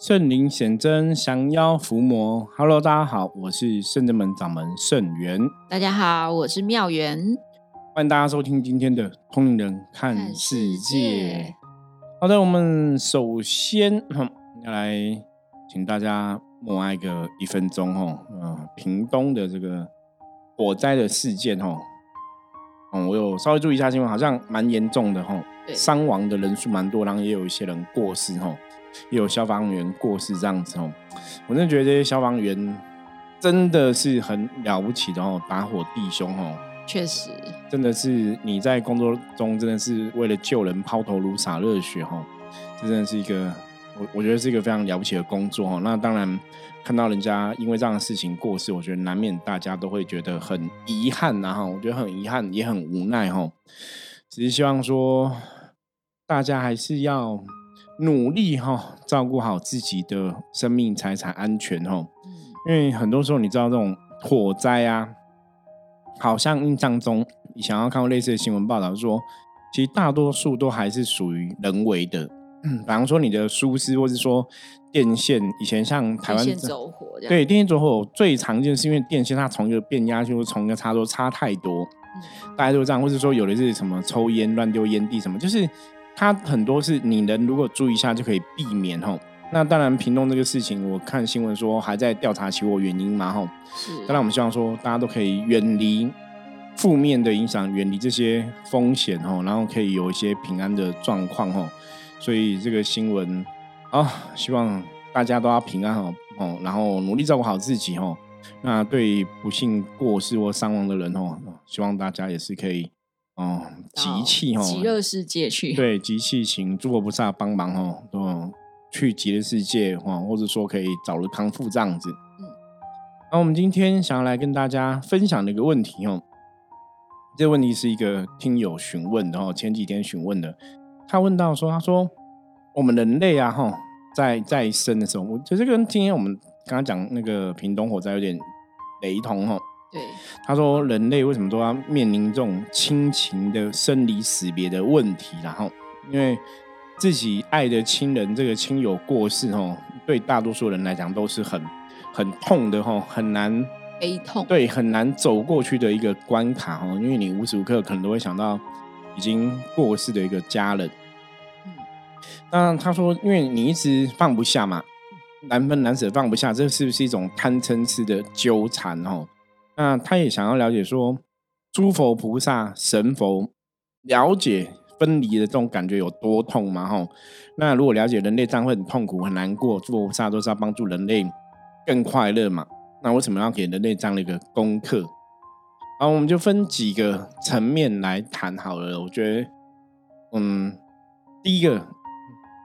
圣灵显真，降妖伏魔。Hello，大家好，我是圣真门掌门圣元。大家好，我是妙元。欢迎大家收听今天的《通灵人看世界》。好的，我们首先要来请大家默哀个一分钟哦。嗯，屏东的这个火灾的事件哦，嗯，我有稍微注意一下新闻，好像蛮严重的哦，伤亡的人数蛮多，然后也有一些人过世哦。也有消防员过世这样子哦，我真的觉得这些消防员真的是很了不起的哦，打火弟兄哦，确实，真的是你在工作中真的是为了救人抛头颅洒热血哈，这真的是一个我我觉得是一个非常了不起的工作哈。那当然看到人家因为这样的事情过世，我觉得难免大家都会觉得很遗憾呐哈，我觉得很遗憾也很无奈哈，只是希望说大家还是要。努力哈，照顾好自己的生命财产安全哈。因为很多时候你知道这种火灾啊，好像印象中你想要看过类似的新闻报道说，其实大多数都还是属于人为的。嗯比方说你的疏失，或是说电线，以前像台湾走火，对电线走火最常见是因为电线它从一个变压器或从一个插座差太多，大家都这样，或者说有的是什么抽烟乱丢烟蒂什么，就是。它很多是你能如果注意一下就可以避免吼。那当然，屏东这个事情，我看新闻说还在调查起火原因嘛吼。是。当然，我们希望说大家都可以远离负面的影响，远离这些风险吼，然后可以有一些平安的状况吼。所以这个新闻啊，希望大家都要平安哦哦，然后努力照顾好自己哦。那对不幸过世或伤亡的人哦，希望大家也是可以。哦，集气哦，极乐世界去。对，集气，请诸佛菩萨帮忙哦，哦，去极乐世界哦，或者说可以早日康复这样子。嗯，那我们今天想要来跟大家分享的一个问题哦，这个问题是一个听友询问的哦，前几天询问的，他问到说，他说我们人类啊，哈，在在生的时候，我觉得这跟今天我们刚刚讲那个屏东火灾有点雷同哦。对，他说人类为什么都要面临这种亲情的生离死别的问题？然后，因为自己爱的亲人这个亲友过世，哦，对大多数人来讲都是很很痛的，哈，很难悲痛，对，很难走过去的一个关卡，哦，因为你无时无刻可能都会想到已经过世的一个家人。嗯，那他说，因为你一直放不下嘛，难分难舍放不下，这是不是一种贪嗔痴的纠缠？哦？那他也想要了解说，诸佛菩萨、神佛了解分离的这种感觉有多痛吗？吼，那如果了解人类这样会很痛苦、很难过，诸佛菩萨都是要帮助人类更快乐嘛？那为什么要给人类这样的一个功课？啊，我们就分几个层面来谈好了。我觉得，嗯，第一个，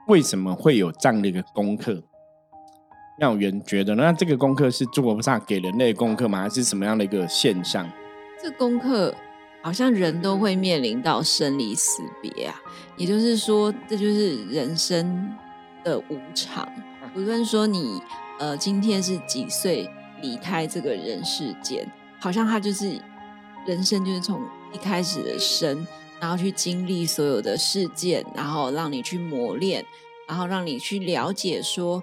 为什么会有这样的一个功课？妙元觉得，那这个功课是诸佛菩萨给人类功课吗？还是什么样的一个现象？这功课好像人都会面临到生离死别啊，也就是说，这就是人生的无常。无论说你呃今天是几岁离开这个人世间，好像他就是人生就是从一开始的生，然后去经历所有的事件，然后让你去磨练，然后让你去了解说。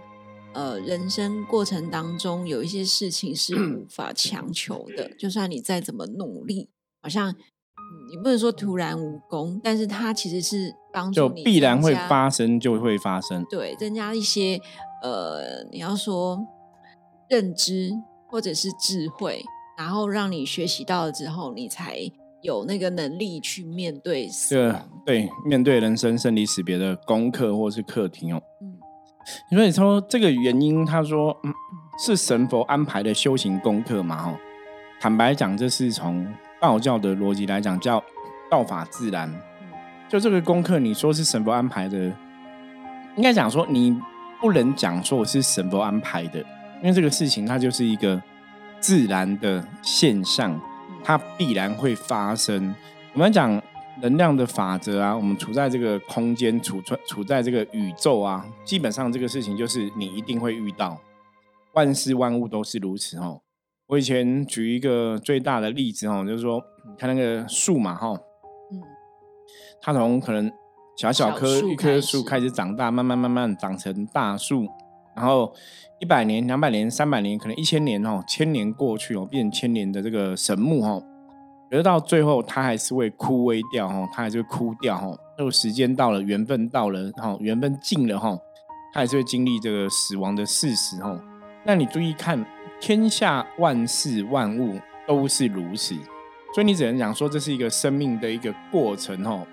呃，人生过程当中有一些事情是无 法强求的，就算你再怎么努力，好像你不能说徒然无功，但是它其实是帮助你，必然会发生，就会发生。对，增加一些呃，你要说认知或者是智慧，然后让你学习到了之后，你才有那个能力去面对死亡，对，面对人生生离死别的功课或是课题哦。嗯。因为你说这个原因，他说嗯，是神佛安排的修行功课嘛？哈，坦白讲，这是从道教的逻辑来讲，叫道法自然。就这个功课，你说是神佛安排的，应该讲说你不能讲说我是神佛安排的，因为这个事情它就是一个自然的现象，它必然会发生。我们讲。能量的法则啊，我们处在这个空间，处处处在这个宇宙啊，基本上这个事情就是你一定会遇到，万事万物都是如此哦。我以前举一个最大的例子哦，就是说，你看那个树嘛哈，嗯，它从可能小小棵一棵树开始长大，慢慢慢慢长成大树，然后一百年、两百年、三百年，可能一千年哦，千年过去哦，变成千年的这个神木哦，可是到最后它还是会枯萎掉哈，它还是会枯掉哈。那时间到了，缘分到了哈，缘分尽了哈，它还是会经历这个死亡的事实哈。那你注意看，天下万事万物都是如此，所以你只能讲说这是一个生命的一个过程哈。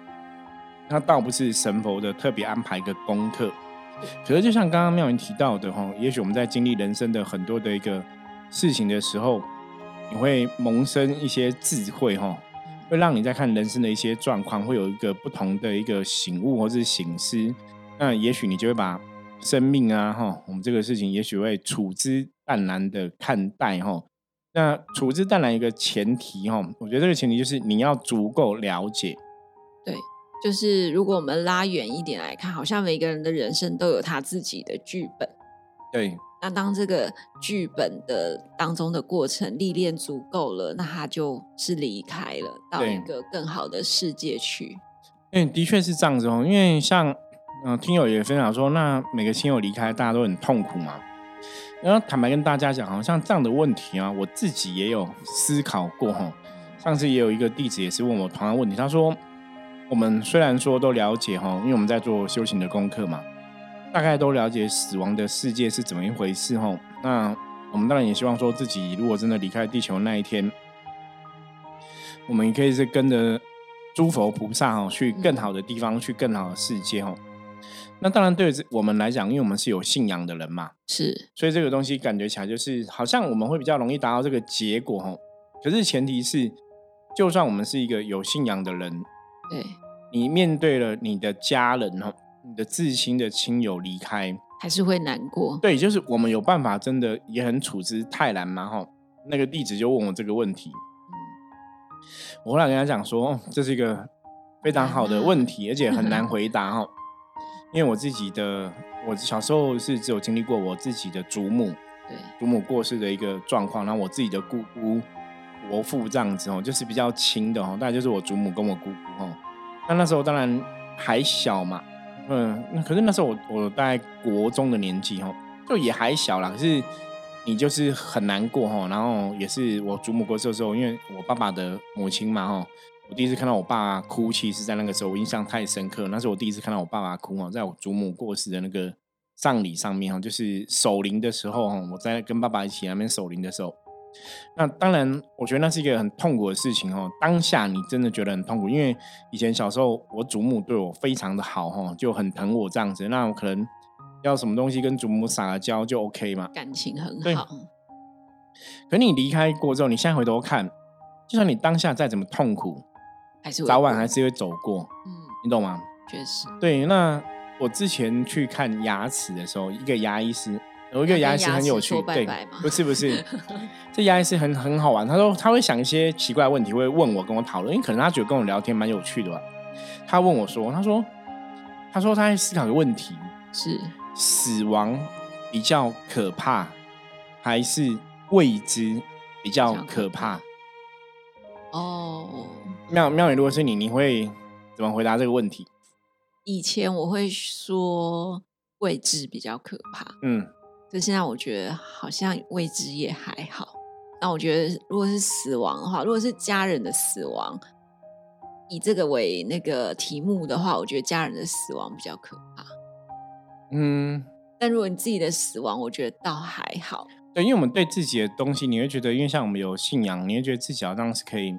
它倒不是神佛的特别安排一个功课，可是就像刚刚妙云提到的哈，也许我们在经历人生的很多的一个事情的时候，你会萌生一些智慧哈，会让你在看人生的一些状况，会有一个不同的一个醒悟或是醒思。那也许你就会把生命啊哈，我们这个事情也许会处之淡然的看待哈。那处之淡然一个前提哈，我觉得这个前提就是你要足够了解，对。就是如果我们拉远一点来看，好像每个人的人生都有他自己的剧本。对。那当这个剧本的当中的过程历练足够了，那他就是离开了，到一个更好的世界去。嗯，的确是这样子哦。因为像嗯，听友也分享说，那每个亲友离开，大家都很痛苦嘛。然后坦白跟大家讲，好像这样的问题啊，我自己也有思考过哈。上次也有一个弟子也是问我同样问题，他说。我们虽然说都了解哈，因为我们在做修行的功课嘛，大概都了解死亡的世界是怎么一回事吼。那我们当然也希望说自己如果真的离开地球那一天，我们也可以是跟着诸佛菩萨哦，去更好的地方，去更好的世界哦。那当然对我们来讲，因为我们是有信仰的人嘛，是，所以这个东西感觉起来就是好像我们会比较容易达到这个结果哦。可是前提是，就算我们是一个有信仰的人。对，你面对了你的家人哦，你的至亲的亲友离开，还是会难过。对，就是我们有办法，真的也很处之泰然嘛哈。那个弟子就问我这个问题，我后来跟他讲说，这是一个非常好的问题，而且很难回答哈。因为我自己的，我小时候是只有经历过我自己的祖母，对，祖母过世的一个状况，然后我自己的姑姑。伯父这样子哦，就是比较亲的哦，大概就是我祖母跟我姑姑哦。那那时候当然还小嘛，嗯，那可是那时候我我大概国中的年纪哦，就也还小啦。可是你就是很难过哈，然后也是我祖母过世的时候，因为我爸爸的母亲嘛哈，我第一次看到我爸哭泣是在那个时候，我印象太深刻。那是我第一次看到我爸爸哭哦，在我祖母过世的那个葬礼上面哈，就是守灵的时候哈，我在跟爸爸一起那边守灵的时候。那当然，我觉得那是一个很痛苦的事情哦。当下你真的觉得很痛苦，因为以前小时候我祖母对我非常的好哈，就很疼我这样子。那我可能要什么东西跟祖母撒个娇就 OK 嘛，感情很好。可你离开过之后，你现在回头看，就算你当下再怎么痛苦，还是早晚还是会走过。嗯，你懂吗？确实。对，那我之前去看牙齿的时候，一个牙医师。有一个牙医师很有趣，对，不是不是，这牙医师很很好玩。他说他会想一些奇怪的问题，会问我跟我讨论，因为可能他觉得跟我聊天蛮有趣的吧。他问我说：“他说，他说他在思考个问题，是死亡比较可怕，还是未知比较可怕？”哦，妙妙宇，如果是你，你会怎么回答这个问题？以前我会说未知比较可怕，嗯。就现在，我觉得好像未知也还好。那我觉得，如果是死亡的话，如果是家人的死亡，以这个为那个题目的话，我觉得家人的死亡比较可怕。嗯，但如果你自己的死亡，我觉得倒还好。对，因为我们对自己的东西，你会觉得，因为像我们有信仰，你会觉得自己好像是可以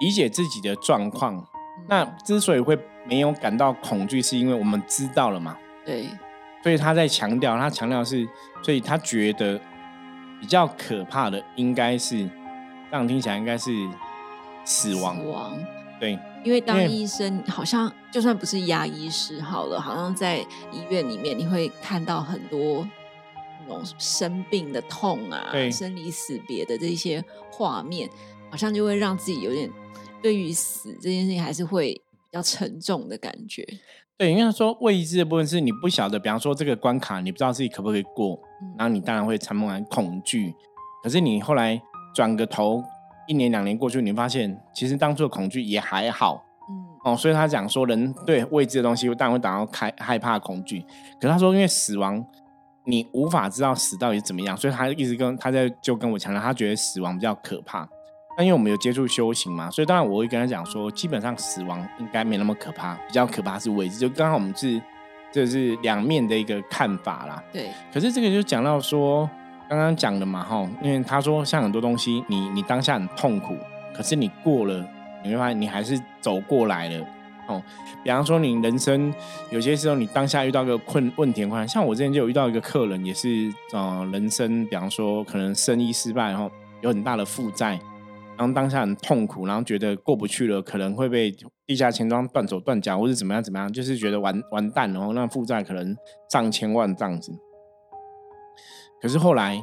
理解自己的状况。那之所以会没有感到恐惧，是因为我们知道了嘛？对。所以他在强调，他强调是，所以他觉得比较可怕的应该是，这样听起来应该是死亡。死亡，对，因为当医生，好像就算不是牙医师好了，好像在医院里面，你会看到很多那种生病的痛啊，生离死别的这些画面，好像就会让自己有点对于死这件事情还是会比较沉重的感觉。对，因为他说未知的部分是你不晓得，比方说这个关卡，你不知道自己可不可以过，然后你当然会充满恐惧。可是你后来转个头，一年两年过去，你发现其实当初的恐惧也还好。嗯，哦，所以他讲说，人对未知的东西当然会感到开害怕、恐惧。可是他说，因为死亡你无法知道死到底怎么样，所以他一直跟他在就跟我强调，他觉得死亡比较可怕。那因为我们有接触修行嘛，所以当然我会跟他讲说，基本上死亡应该没那么可怕，比较可怕是未知。就刚好我们是这是两面的一个看法啦。对。可是这个就讲到说，刚刚讲的嘛，哈，因为他说像很多东西，你你当下很痛苦，可是你过了，你会发现你还是走过来了。哦，比方说你人生有些时候，你当下遇到个困问题困难，像我之前就有遇到一个客人，也是呃人生，比方说可能生意失败，然后有很大的负债，然后当下很痛苦，然后觉得过不去了，可能会被地下钱庄断手断脚，或者怎么样怎么样，就是觉得完完蛋了，然后那负债可能上千万这样子。可是后来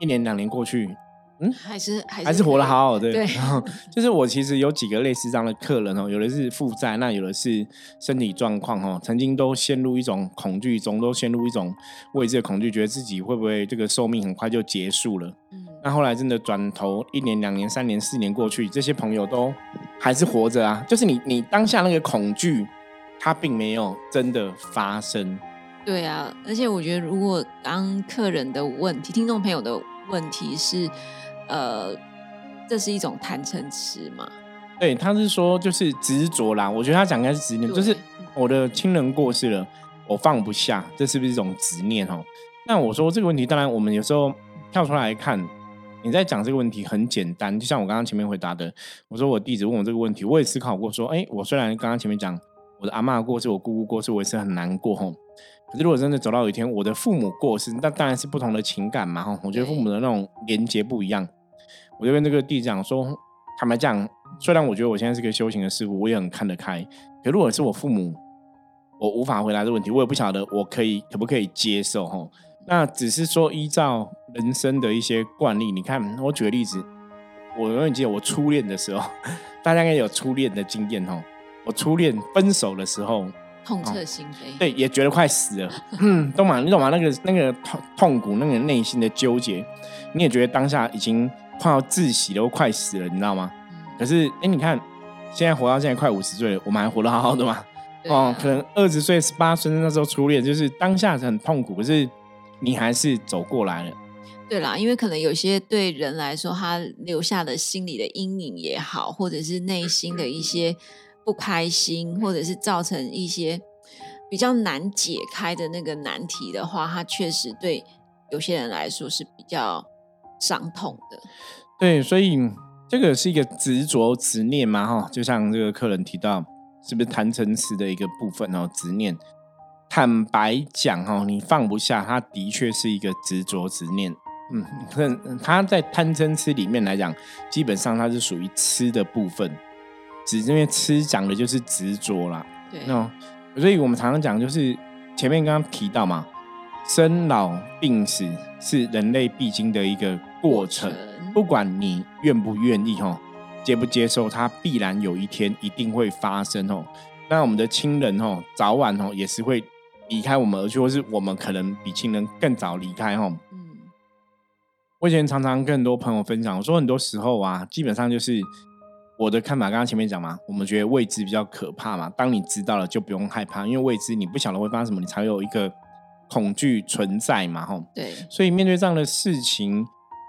一年两年过去。嗯，还是还是活得好好的。对，然 后就是我其实有几个类似这样的客人哦，有的是负债，那有的是身体状况哦，曾经都陷入一种恐惧中，都陷入一种未知的恐惧，觉得自己会不会这个寿命很快就结束了。嗯，那后来真的转头一年、两年、三年、四年过去，这些朋友都还是活着啊。就是你你当下那个恐惧，它并没有真的发生。对啊，而且我觉得，如果当客人的问题、听众朋友的问题是。呃，这是一种坦诚词嘛？对，他是说就是执着啦。我觉得他讲应该是执念，就是我的亲人过世了，我放不下，这是不是一种执念？哦，那我说这个问题，当然我们有时候跳出来看，你在讲这个问题很简单，就像我刚刚前面回答的，我说我弟子问我这个问题，我也思考过，说，哎，我虽然刚刚前面讲我的阿妈过世，我姑姑过世，我也是很难过，吼。可是如果真的走到有一天我的父母过世，那当然是不同的情感嘛，哈。我觉得父母的那种连接不一样。我就跟这个弟讲说，坦白讲，虽然我觉得我现在是个修行的师傅，我也很看得开。可如果是我父母，我无法回答这个问题，我也不晓得我可以可不可以接受哈。那只是说依照人生的一些惯例，你看我举个例子，我永远记得我初恋的时候，大家应该有初恋的经验哈。我初恋分手的时候，痛彻心扉，对，也觉得快死了，嗯懂吗？你懂吗？那个那个痛痛苦，那个内心的纠结，你也觉得当下已经。快要窒息了，都快死了，你知道吗？可是，哎，你看，现在活到现在快五十岁了，我们还活得好好的吗？哦，可能二十岁、十八岁那时候初恋，就是当下是很痛苦，可是你还是走过来了。对啦，因为可能有些对人来说，他留下的心理的阴影也好，或者是内心的一些不开心，或者是造成一些比较难解开的那个难题的话，他确实对有些人来说是比较。伤痛的，对，所以这个是一个执着执念嘛，哈，就像这个客人提到，是不是谈成词的一个部分哦？执念，坦白讲，哈，你放不下，他的确是一个执着执念，嗯，可他在贪嗔痴里面来讲，基本上它是属于吃的部分，只因为吃讲的就是执着啦，对，那所以我们常常讲，就是前面刚刚提到嘛。生老病死是人类必经的一个过程，不管你愿不愿意哈，接不接受，它必然有一天一定会发生哦。那我们的亲人哦，早晚哦也是会离开我们而去，或是我们可能比亲人更早离开哈。嗯，我以前常常跟很多朋友分享，我说很多时候啊，基本上就是我的看法。刚刚前面讲嘛，我们觉得未知比较可怕嘛。当你知道了，就不用害怕，因为未知你不晓得会发生什么，你才有一个。恐惧存在嘛？吼，对，所以面对这样的事情，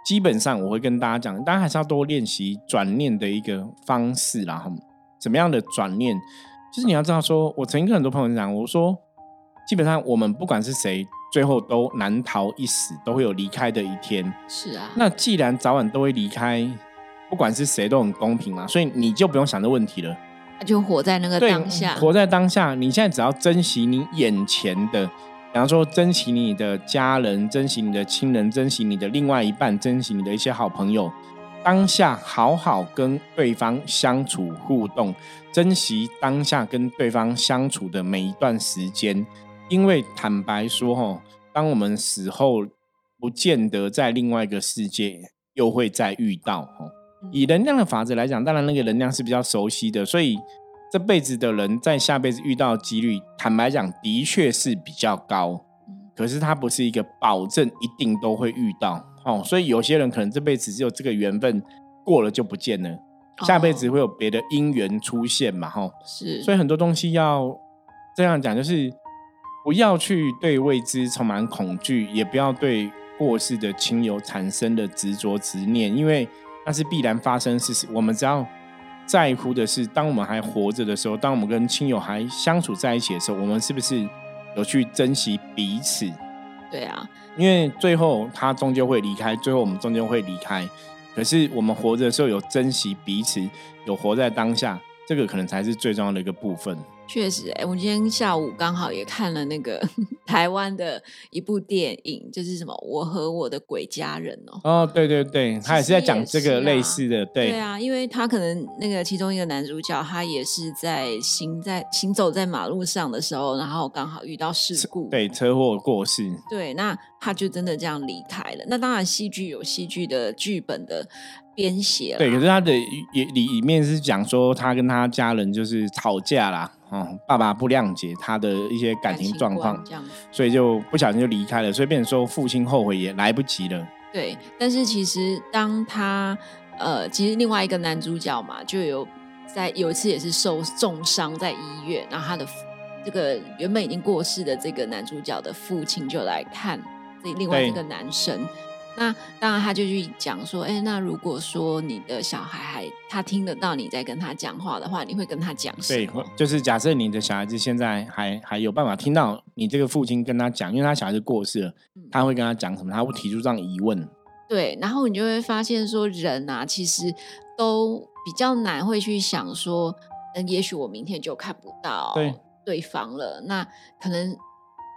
基本上我会跟大家讲，大家还是要多练习转念的一个方式啦。吼，怎么样的转念？就是你要知道，说我曾经跟很多朋友讲，我说，基本上我们不管是谁，最后都难逃一死，都会有离开的一天。是啊，那既然早晚都会离开，不管是谁都很公平嘛，所以你就不用想这问题了，就活在那个当下，活在当下。你现在只要珍惜你眼前的。比方说，珍惜你的家人，珍惜你的亲人，珍惜你的另外一半，珍惜你的一些好朋友。当下好好跟对方相处互动，珍惜当下跟对方相处的每一段时间。因为坦白说，哈，当我们死后，不见得在另外一个世界又会再遇到。哈，以能量的法则来讲，当然那个能量是比较熟悉的，所以。这辈子的人在下辈子遇到几率，坦白讲，的确是比较高。可是它不是一个保证，一定都会遇到。哦，所以有些人可能这辈子只有这个缘分过了就不见了，下辈子会有别的因缘出现嘛？哈，是。所以很多东西要这样讲，就是不要去对未知充满恐惧，也不要对过世的亲友产生的执着执念，因为那是必然发生事实。我们只要在乎的是，当我们还活着的时候，当我们跟亲友还相处在一起的时候，我们是不是有去珍惜彼此？对啊，因为最后他终究会离开，最后我们终究会离开。可是我们活着的时候有珍惜彼此，有活在当下，这个可能才是最重要的一个部分。确实，哎，我今天下午刚好也看了那个 台湾的一部电影，就是什么《我和我的鬼家人》哦。哦，对对对，他也是在讲这个类似的，对。对啊，因为他可能那个其中一个男主角，他也是在行在行走在马路上的时候，然后刚好遇到事故，对，车祸过世。对，那他就真的这样离开了。那当然，戏剧有戏剧的剧本的编写，对。可是他的也里里面是讲说，他跟他家人就是吵架啦。哦，爸爸不谅解他的一些感情状况，这样所以就不小心就离开了。所以变成说，父亲后悔也来不及了。对，但是其实当他呃，其实另外一个男主角嘛，就有在有一次也是受重伤在医院，然后他的这个原本已经过世的这个男主角的父亲就来看这另外一个男生。那当然，他就去讲说，哎，那如果说你的小孩还他听得到你在跟他讲话的话，你会跟他讲什么？对，就是假设你的小孩子现在还还有办法听到你这个父亲跟他讲，因为他小孩子过世了，他会跟他讲什么？他会提出这样疑问。对，然后你就会发现说，人啊，其实都比较难会去想说，嗯，也许我明天就看不到对方了，那可能。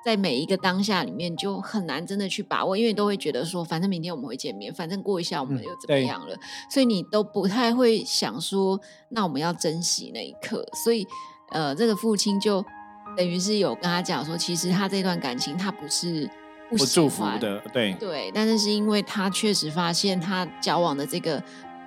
在每一个当下里面，就很难真的去把握，因为都会觉得说，反正明天我们会见面，反正过一下我们又怎么样了，所以你都不太会想说，那我们要珍惜那一刻。所以，呃，这个父亲就等于是有跟他讲说，其实他这段感情他不是不祝福的，对对，但是是因为他确实发现他交往的这个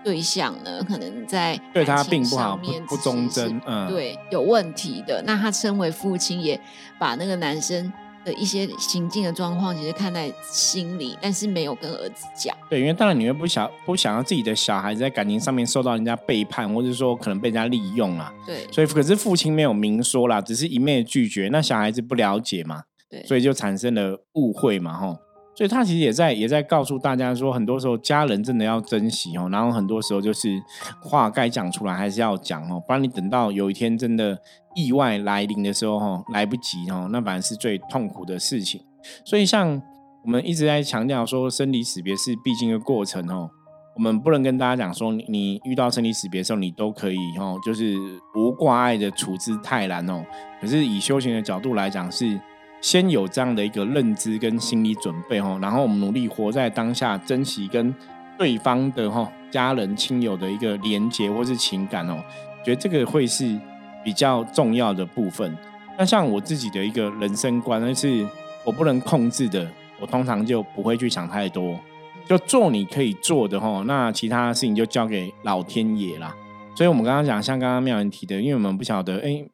对象呢，可能在对他并不好，不忠贞，嗯，对，有问题的。那他身为父亲，也把那个男生。的一些行径的状况，其实看在心里，但是没有跟儿子讲。对，因为当然你会不想不想要自己的小孩子在感情上面受到人家背叛，或者说可能被人家利用啊。对，所以可是父亲没有明说啦，只是一面拒绝，那小孩子不了解嘛，对，所以就产生了误会嘛，吼。所以他其实也在也在告诉大家说，很多时候家人真的要珍惜哦，然后很多时候就是话该讲出来还是要讲哦，不然你等到有一天真的意外来临的时候哈，来不及哦，那反而是最痛苦的事情。所以像我们一直在强调说，生离死别是必经的过程哦，我们不能跟大家讲说，你遇到生离死别的时候，你都可以哦，就是无挂碍的处之泰然哦。可是以修行的角度来讲是。先有这样的一个认知跟心理准备哦，然后我们努力活在当下，珍惜跟对方的哈家人亲友的一个连接或是情感哦，觉得这个会是比较重要的部分。那像我自己的一个人生观，那是我不能控制的，我通常就不会去想太多，就做你可以做的哈，那其他事情就交给老天爷啦。所以我们刚刚讲，像刚刚妙人提的，因为我们不晓得哎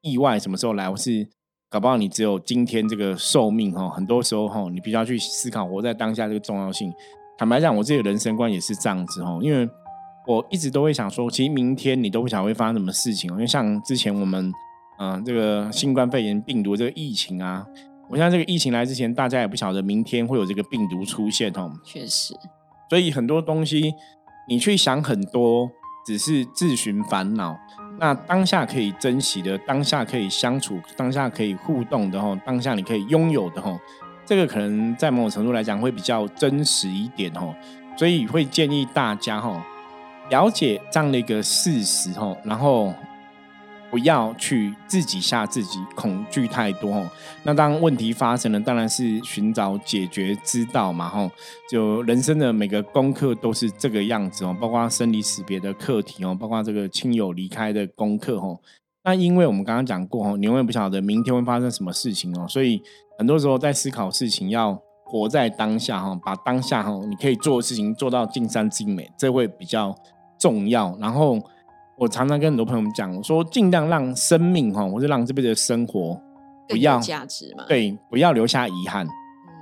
意外什么时候来，我是。搞不好你只有今天这个寿命哈，很多时候哈，你必须要去思考活在当下这个重要性。坦白讲，我自己的人生观也是这样子哈，因为我一直都会想说，其实明天你都不晓得会发生什么事情哦。因为像之前我们嗯，这个新冠肺炎病毒这个疫情啊，我像这个疫情来之前，大家也不晓得明天会有这个病毒出现哦。确实，所以很多东西你去想很多，只是自寻烦恼。那当下可以珍惜的，当下可以相处，当下可以互动的吼，当下你可以拥有的吼，这个可能在某种程度来讲会比较真实一点哦，所以会建议大家吼，了解这样的一个事实吼，然后。不要去自己吓自己，恐惧太多哦。那当问题发生了，当然是寻找解决之道嘛吼。就人生的每个功课都是这个样子哦，包括生离死别的课题哦，包括这个亲友离开的功课哦。那因为我们刚刚讲过哦，你永远不晓得明天会发生什么事情哦，所以很多时候在思考事情要活在当下哈，把当下哈你可以做的事情做到尽善尽美，这会比较重要。然后。我常常跟很多朋友们讲，我说尽量让生命哈，或者让这辈子的生活不要价值嘛，对，不要留下遗憾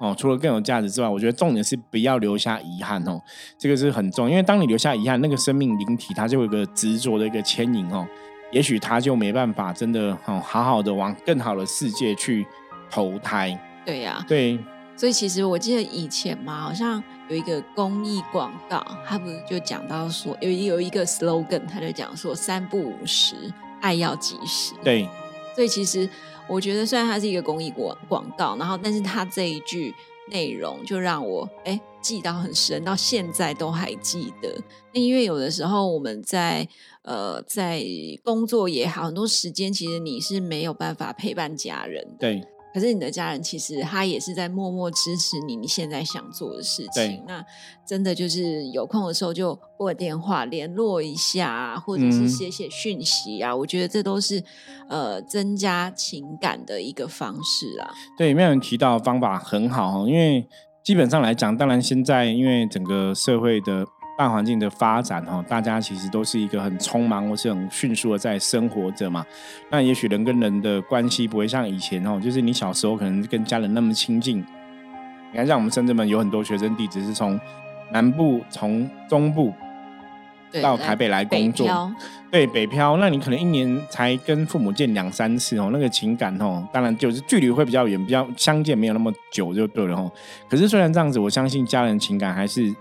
哦。除了更有价值之外，我觉得重点是不要留下遗憾哦，这个是很重要。因为当你留下遗憾，那个生命灵体它就有一个执着的一个牵引哦，也许它就没办法真的哦好好的往更好的世界去投胎。对呀，对。所以其实我记得以前嘛，好像有一个公益广告，他不是就讲到说有有一个 slogan，他就讲说三不五十，爱要及时。对。所以其实我觉得，虽然它是一个公益广广告，然后但是它这一句内容就让我哎记到很深，到现在都还记得。那因为有的时候我们在呃在工作也好，很多时间其实你是没有办法陪伴家人。对。可是你的家人其实他也是在默默支持你，你现在想做的事情。那真的就是有空的时候就拨电话联络一下，或者是写写讯息啊。我觉得这都是呃增加情感的一个方式啊。对，没有人提到方法很好因为基本上来讲，当然现在因为整个社会的。大环境的发展哈，大家其实都是一个很匆忙或是很迅速的在生活着嘛。那也许人跟人的关系不会像以前哦，就是你小时候可能跟家人那么亲近。你看，像我们深圳们有很多学生弟子是从南部、从中部到台北来工作，对北漂。那你可能一年才跟父母见两三次哦，那个情感哦，当然就是距离会比较远，比较相见没有那么久就对了哦。可是虽然这样子，我相信家人情感还是。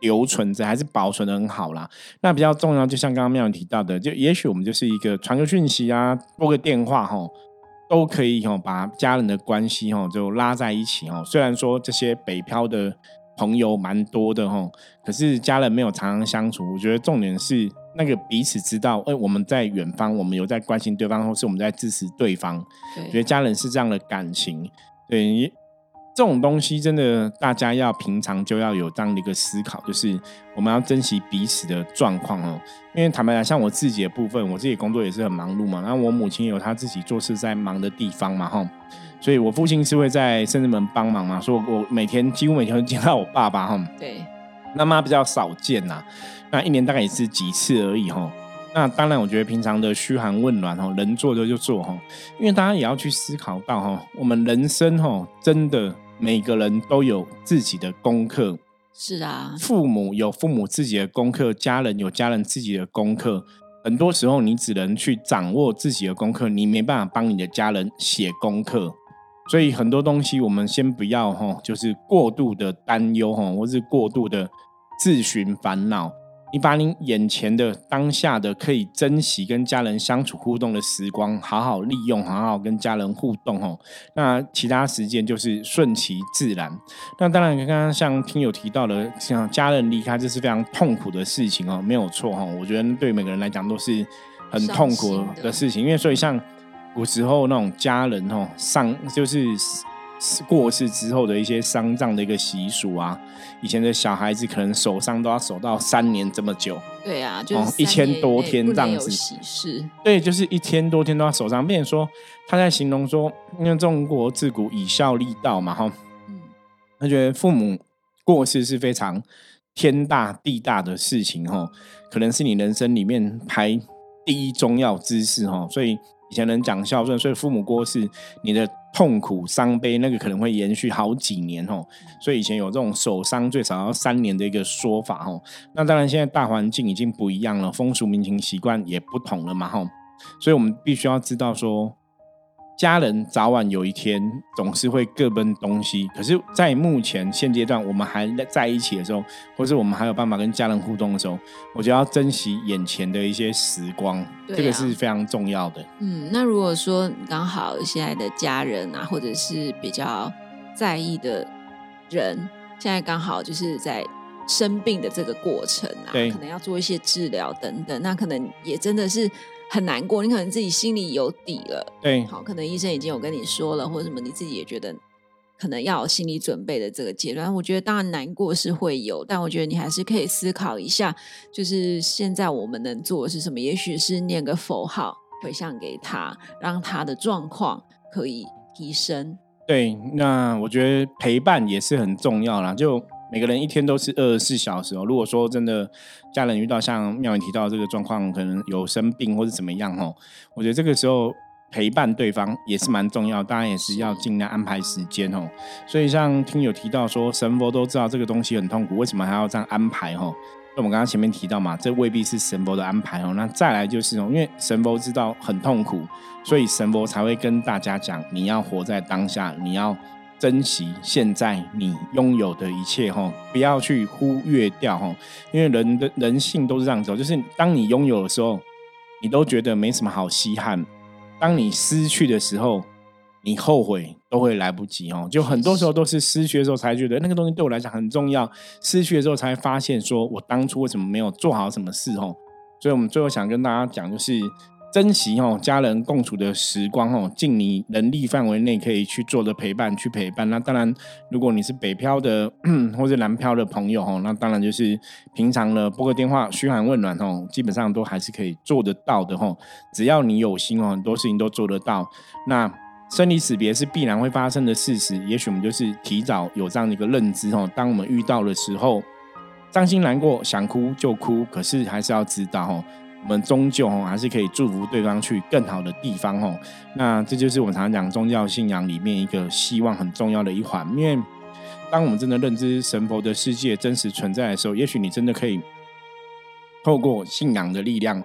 留存着还是保存的很好啦。那比较重要，就像刚刚妙提到的，就也许我们就是一个传个讯息啊，拨个电话哈，都可以哈，把家人的关系哈就拉在一起哈。虽然说这些北漂的朋友蛮多的哈，可是家人没有常常相处。我觉得重点是那个彼此知道，哎，我们在远方，我们有在关心对方，或是我们在支持对方。觉得家人是这样的感情，对。这种东西真的，大家要平常就要有这样的一个思考，就是我们要珍惜彼此的状况哦。因为坦白讲，像我自己的部分，我自己工作也是很忙碌嘛。然后我母亲有她自己做事在忙的地方嘛，哈。所以我父亲是会在甚至门帮忙嘛，所以我每天几乎每天都见到我爸爸，哈。对。那妈比较少见呐，那一年大概也是几次而已，哈。那当然，我觉得平常的嘘寒问暖，哦，能做的就做，哈。因为大家也要去思考到，哈，我们人生，哈，真的。每个人都有自己的功课，是啊，父母有父母自己的功课，家人有家人自己的功课。很多时候，你只能去掌握自己的功课，你没办法帮你的家人写功课。所以很多东西，我们先不要哈，就是过度的担忧哈，或是过度的自寻烦恼。你把你眼前的当下的可以珍惜跟家人相处互动的时光好好利用，好好跟家人互动哦。那其他时间就是顺其自然。那当然，刚刚像听友提到的，像家人离开，这是非常痛苦的事情哦，没有错哈。我觉得对每个人来讲都是很痛苦的事情，因为所以像古时候那种家人哦，上就是。过世之后的一些丧葬的一个习俗啊，以前的小孩子可能守丧都要守到三年这么久。对啊，就一千多天这样子。喜事。对，就是一千多天都要守丧。并且说他在形容说，因为中国自古以孝立道嘛，哈，嗯，他觉得父母过世是非常天大地大的事情，哈，可能是你人生里面排第一重要之事，哈，所以。以前能讲孝顺，所以父母过世，你的痛苦伤悲那个可能会延续好几年哦。所以以前有这种守丧最少要三年的一个说法哦。那当然现在大环境已经不一样了，风俗民情习惯也不同了嘛吼。所以我们必须要知道说。家人早晚有一天总是会各奔东西，可是，在目前现阶段，我们还在一起的时候，或是我们还有办法跟家人互动的时候，我就要珍惜眼前的一些时光，这个是非常重要的。嗯，那如果说刚好现在的家人啊，或者是比较在意的人，现在刚好就是在生病的这个过程啊，可能要做一些治疗等等，那可能也真的是。很难过，你可能自己心里有底了。对，好，可能医生已经有跟你说了，或者什么，你自己也觉得可能要有心理准备的这个阶段。我觉得当然难过是会有，但我觉得你还是可以思考一下，就是现在我们能做的是什么？也许是念个佛号回向给他，让他的状况可以提升。对，那我觉得陪伴也是很重要啦。就每个人一天都是二十四小时哦。如果说真的家人遇到像妙云提到这个状况，可能有生病或者怎么样哦，我觉得这个时候陪伴对方也是蛮重要，当然也是要尽量安排时间哦。所以像听友提到说，神佛都知道这个东西很痛苦，为什么还要这样安排？哦？那我们刚刚前面提到嘛，这未必是神佛的安排哦。那再来就是哦，因为神佛知道很痛苦，所以神佛才会跟大家讲，你要活在当下，你要珍惜现在你拥有的一切哈，不要去忽略掉哈。因为人的人性都是这样子，就是当你拥有的时候，你都觉得没什么好稀罕。当你失去的时候，你后悔都会来不及哦。就很多时候都是失去的时候才觉得那个东西对我来讲很重要，失去的时候才发现说我当初为什么没有做好什么事哦。所以我们最后想跟大家讲就是。珍惜哦，家人共处的时光哦，尽你能力范围内可以去做的陪伴，去陪伴。那当然，如果你是北漂的 或者南漂的朋友哦，那当然就是平常呢拨个电话嘘寒问暖哦，基本上都还是可以做得到的哦。只要你有心哦，很多事情都做得到。那生离死别是必然会发生的事实，也许我们就是提早有这样的一个认知哦。当我们遇到的时候，伤心难过，想哭就哭，可是还是要知道哦。我们终究哦，还是可以祝福对方去更好的地方哦。那这就是我们常常讲宗教信仰里面一个希望很重要的一环。因为当我们真的认知神佛的世界真实存在的时候，也许你真的可以透过信仰的力量，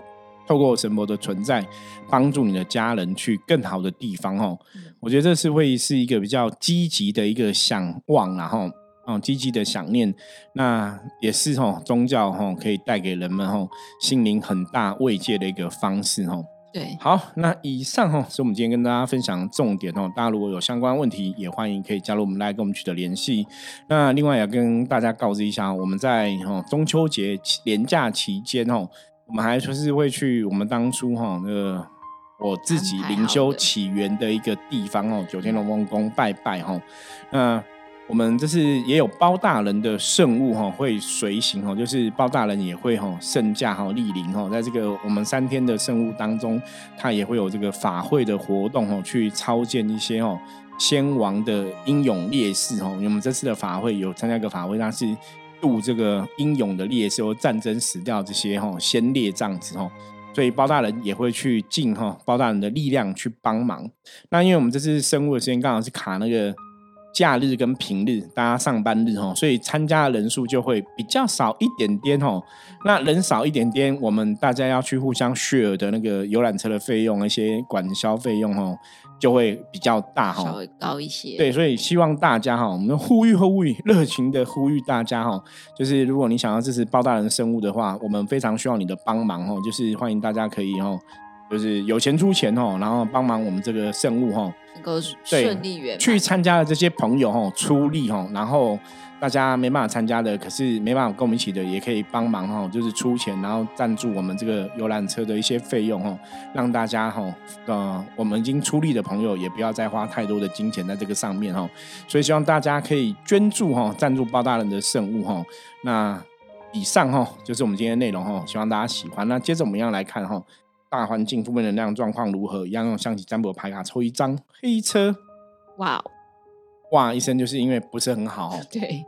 透过神佛的存在，帮助你的家人去更好的地方哦。我觉得这是会是一个比较积极的一个向往，然后。哦，积极的想念，那也是吼宗教吼可以带给人们吼心灵很大慰藉的一个方式吼。对，好，那以上吼是我们今天跟大家分享的重点哦。大家如果有相关问题，也欢迎可以加入我们来跟我们取得联系。那另外也跟大家告知一下，我们在吼中秋节连假期间哦，我们还说是会去我们当初吼那个我自己灵修起源的一个地方哦，九天龙王宫拜拜吼。那我们这是也有包大人的圣物哈，会随行哈，就是包大人也会哈圣驾哈莅临哈，在这个我们三天的圣物当中，他也会有这个法会的活动哈，去操建一些哦先王的英勇烈士哈。我们这次的法会有参加一个法会，那是度这个英勇的烈士或战争死掉这些哈先烈这样子哈，所以包大人也会去尽哈包大人的力量去帮忙。那因为我们这次生物的时间刚好是卡那个。假日跟平日，大家上班日哦，所以参加的人数就会比较少一点点哦。那人少一点点，我们大家要去互相 share 的那个游览车的费用，一些管销费用哦，就会比较大哈，稍微高一些。对，所以希望大家哈，我们呼吁呼吁，热情的呼吁大家哈，就是如果你想要支持包大人生物的话，我们非常需要你的帮忙哦，就是欢迎大家可以哦，就是有钱出钱哦，然后帮忙我们这个圣物哈。能够顺利圆去参加的这些朋友哈，出力哈，然后大家没办法参加的，可是没办法跟我们一起的，也可以帮忙哈，就是出钱，然后赞助我们这个游览车的一些费用哈，让大家哈，呃，我们已经出力的朋友也不要再花太多的金钱在这个上面哈，所以希望大家可以捐助哈，赞助包大人的圣物哈。那以上哈就是我们今天内容哈，希望大家喜欢。那接着我们要来看哈。大环境负面能量状况如何？一样用象棋占卜牌卡抽一张黑车。哇哇一声，就是因为不是很好。对，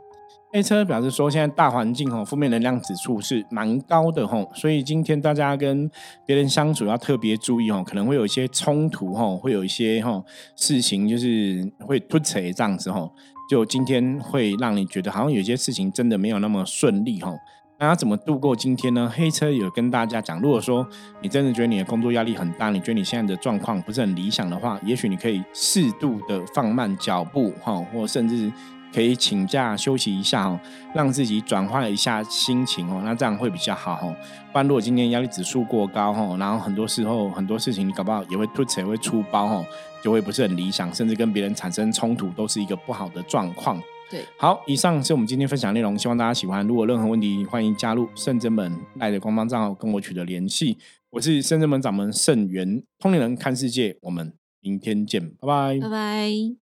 黑车表示说现在大环境哦，负面能量指数是蛮高的吼，所以今天大家跟别人相处要特别注意哦，可能会有一些冲突吼，会有一些吼事情就是会突扯这样子吼，就今天会让你觉得好像有些事情真的没有那么顺利吼。那要怎么度过今天呢？黑车有跟大家讲，如果说你真的觉得你的工作压力很大，你觉得你现在的状况不是很理想的话，也许你可以适度的放慢脚步，哈，或甚至可以请假休息一下，哦，让自己转换一下心情，哦，那这样会比较好，哦。不然如果今天压力指数过高，哈，然后很多时候很多事情你搞不好也会突起，会出包，哈，就会不是很理想，甚至跟别人产生冲突，都是一个不好的状况。对，好，以上是我们今天分享内容，希望大家喜欢。如果任何问题，欢迎加入圣真门爱的官方账号跟我取得联系。我是圣真门掌门圣元，通灵人看世界，我们明天见，拜拜，拜拜。